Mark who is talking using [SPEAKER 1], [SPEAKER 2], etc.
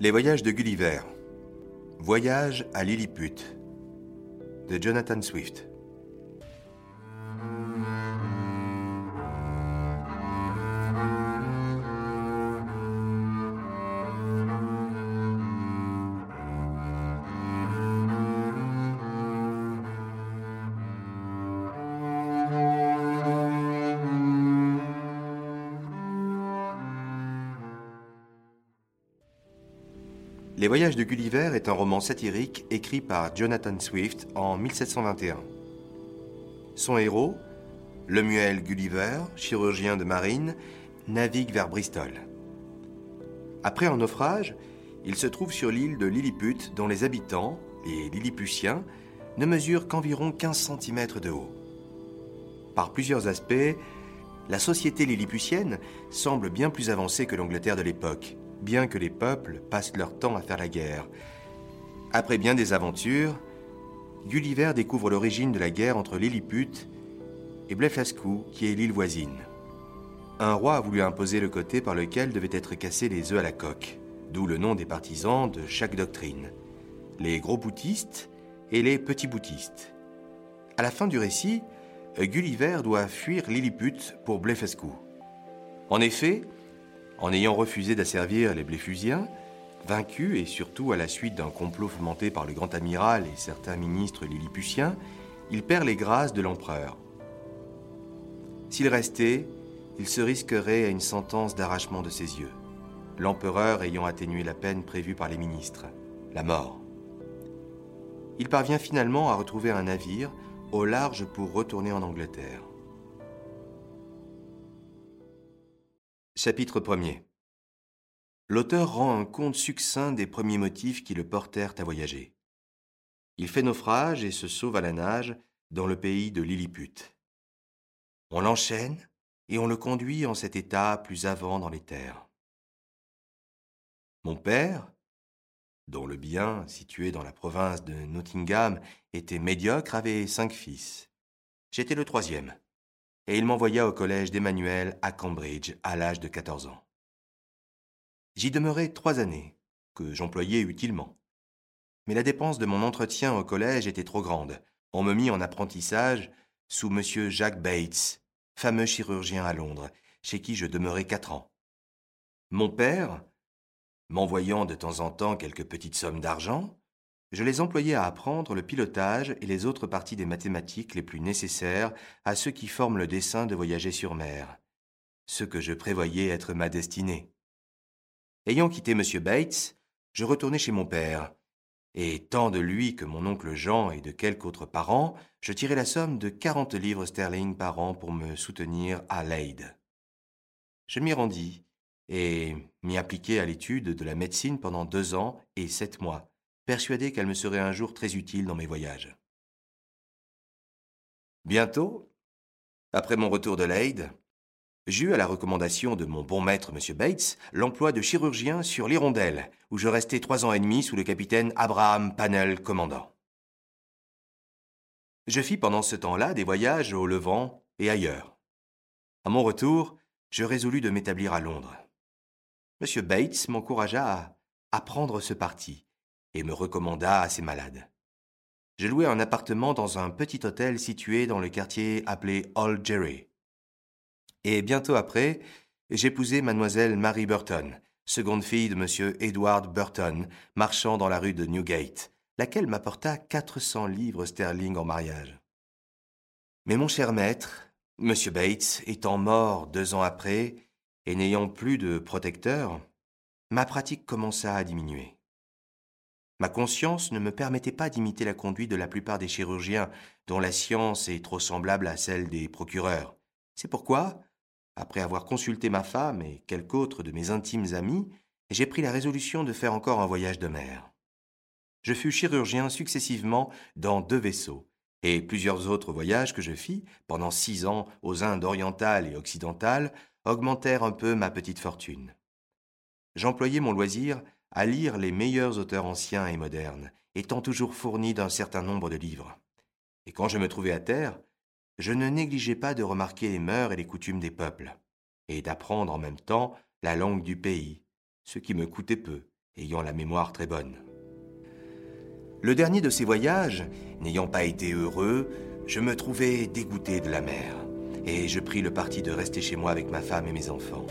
[SPEAKER 1] Les voyages de Gulliver. Voyage à Lilliput. De Jonathan Swift. Les Voyages de Gulliver est un roman satirique écrit par Jonathan Swift en 1721. Son héros, Lemuel Gulliver, chirurgien de marine, navigue vers Bristol. Après un naufrage, il se trouve sur l'île de Lilliput dont les habitants, les Lilliputiens, ne mesurent qu'environ 15 cm de haut. Par plusieurs aspects, la société lilliputienne semble bien plus avancée que l'Angleterre de l'époque bien que les peuples passent leur temps à faire la guerre. Après bien des aventures, Gulliver découvre l'origine de la guerre entre Lilliput et Blefuscu, qui est l'île voisine. Un roi a voulu imposer le côté par lequel devaient être cassés les œufs à la coque, d'où le nom des partisans de chaque doctrine les gros boutistes et les petits boutistes. À la fin du récit, Gulliver doit fuir Lilliput pour Blefuscu. En effet, en ayant refusé d'asservir les Bléfusiens, vaincus et surtout à la suite d'un complot fomenté par le grand amiral et certains ministres lilliputiens, il perd les grâces de l'empereur. S'il restait, il se risquerait à une sentence d'arrachement de ses yeux, l'empereur ayant atténué la peine prévue par les ministres, la mort. Il parvient finalement à retrouver un navire au large pour retourner en Angleterre. Chapitre 1er L'auteur rend un compte succinct des premiers motifs qui le portèrent à voyager. Il fait naufrage et se sauve à la nage dans le pays de Lilliput. On l'enchaîne et on le conduit en cet état plus avant dans les terres. Mon père, dont le bien, situé dans la province de Nottingham, était médiocre, avait cinq fils. J'étais le troisième et il m'envoya au collège d'Emmanuel à Cambridge à l'âge de 14 ans. J'y demeurai trois années, que j'employais utilement. Mais la dépense de mon entretien au collège était trop grande. On me mit en apprentissage sous M. Jacques Bates, fameux chirurgien à Londres, chez qui je demeurai quatre ans. Mon père, m'envoyant de temps en temps quelques petites sommes d'argent, je les employais à apprendre le pilotage et les autres parties des mathématiques les plus nécessaires à ceux qui forment le dessein de voyager sur mer, ce que je prévoyais être ma destinée. Ayant quitté M. Bates, je retournai chez mon père, et tant de lui que mon oncle Jean et de quelques autres parents, je tirai la somme de quarante livres sterling par an pour me soutenir à Leyde. Je m'y rendis et m'y appliquai à l'étude de la médecine pendant deux ans et sept mois, persuadé qu'elle me serait un jour très utile dans mes voyages. Bientôt, après mon retour de Leyde, j'eus, à la recommandation de mon bon maître M. Bates, l'emploi de chirurgien sur l'Hirondelle, où je restai trois ans et demi sous le capitaine Abraham Panel, commandant. Je fis pendant ce temps-là des voyages au Levant et ailleurs. À mon retour, je résolus de m'établir à Londres. M. Bates m'encouragea à prendre ce parti, et me recommanda à ses malades. Je louai un appartement dans un petit hôtel situé dans le quartier appelé Old Jerry. Et bientôt après, j'épousai mademoiselle Mary Burton, seconde fille de monsieur Edward Burton, marchand dans la rue de Newgate, laquelle m'apporta quatre cents livres sterling en mariage. Mais mon cher maître, monsieur Bates, étant mort deux ans après, et n'ayant plus de protecteur, ma pratique commença à diminuer. Ma conscience ne me permettait pas d'imiter la conduite de la plupart des chirurgiens, dont la science est trop semblable à celle des procureurs. C'est pourquoi, après avoir consulté ma femme et quelques autres de mes intimes amis, j'ai pris la résolution de faire encore un voyage de mer. Je fus chirurgien successivement dans deux vaisseaux, et plusieurs autres voyages que je fis pendant six ans aux Indes orientales et occidentales augmentèrent un peu ma petite fortune. J'employais mon loisir à lire les meilleurs auteurs anciens et modernes, étant toujours fourni d'un certain nombre de livres. Et quand je me trouvais à terre, je ne négligeais pas de remarquer les mœurs et les coutumes des peuples, et d'apprendre en même temps la langue du pays, ce qui me coûtait peu, ayant la mémoire très bonne. Le dernier de ces voyages, n'ayant pas été heureux, je me trouvais dégoûté de la mer, et je pris le parti de rester chez moi avec ma femme et mes enfants.